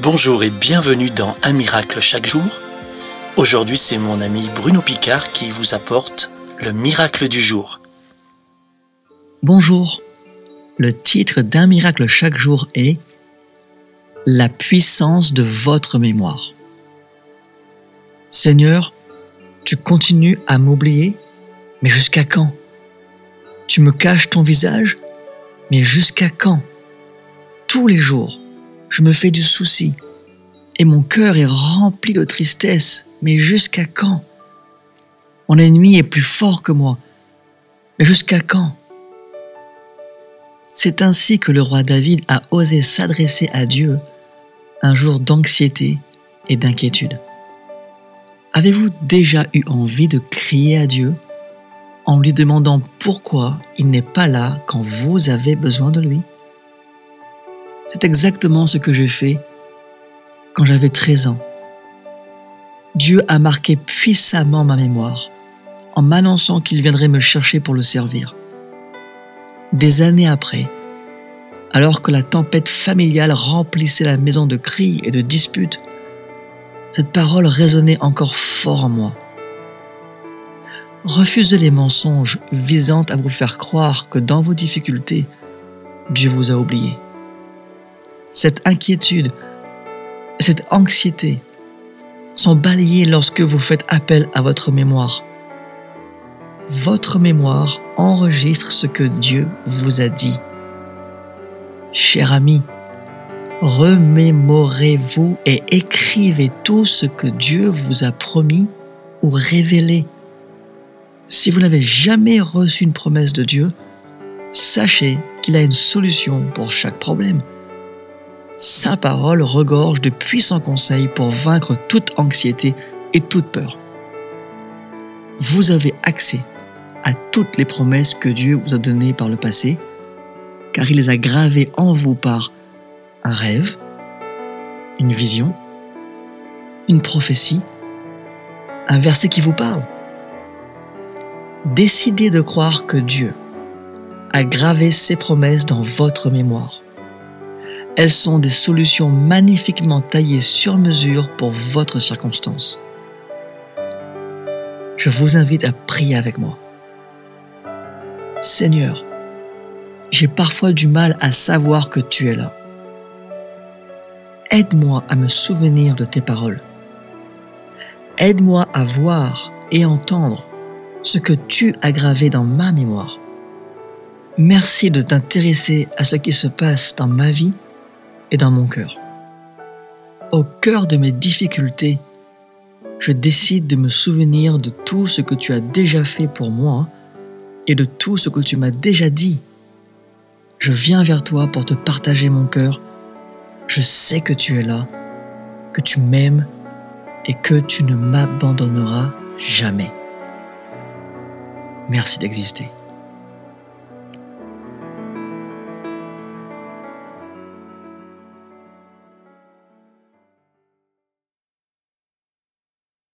Bonjour et bienvenue dans Un miracle chaque jour. Aujourd'hui, c'est mon ami Bruno Picard qui vous apporte le miracle du jour. Bonjour. Le titre d'Un miracle chaque jour est La puissance de votre mémoire. Seigneur, tu continues à m'oublier, mais jusqu'à quand? Tu me caches ton visage, mais jusqu'à quand? Tous les jours, je me fais du souci. Et mon cœur est rempli de tristesse, mais jusqu'à quand? Mon ennemi est plus fort que moi, mais jusqu'à quand? C'est ainsi que le roi David a osé s'adresser à Dieu un jour d'anxiété et d'inquiétude. Avez-vous déjà eu envie de crier à Dieu en lui demandant pourquoi il n'est pas là quand vous avez besoin de lui? C'est exactement ce que j'ai fait quand j'avais 13 ans. Dieu a marqué puissamment ma mémoire en m'annonçant qu'il viendrait me chercher pour le servir. Des années après, alors que la tempête familiale remplissait la maison de cris et de disputes, cette parole résonnait encore fort en moi. Refusez les mensonges visant à vous faire croire que dans vos difficultés, Dieu vous a oublié. Cette inquiétude, cette anxiété sont balayées lorsque vous faites appel à votre mémoire. Votre mémoire enregistre ce que Dieu vous a dit. Cher ami, remémorez-vous et écrivez tout ce que Dieu vous a promis ou révélé. Si vous n'avez jamais reçu une promesse de Dieu, sachez qu'il a une solution pour chaque problème. Sa parole regorge de puissants conseils pour vaincre toute anxiété et toute peur. Vous avez accès à toutes les promesses que Dieu vous a données par le passé, car il les a gravées en vous par un rêve, une vision, une prophétie, un verset qui vous parle. Décidez de croire que Dieu a gravé ses promesses dans votre mémoire. Elles sont des solutions magnifiquement taillées sur mesure pour votre circonstance. Je vous invite à prier avec moi. Seigneur, j'ai parfois du mal à savoir que tu es là. Aide-moi à me souvenir de tes paroles. Aide-moi à voir et entendre ce que tu as gravé dans ma mémoire. Merci de t'intéresser à ce qui se passe dans ma vie et dans mon cœur. Au cœur de mes difficultés, je décide de me souvenir de tout ce que tu as déjà fait pour moi et de tout ce que tu m'as déjà dit. Je viens vers toi pour te partager mon cœur je sais que tu es là, que tu m'aimes et que tu ne m'abandonneras jamais. Merci d'exister.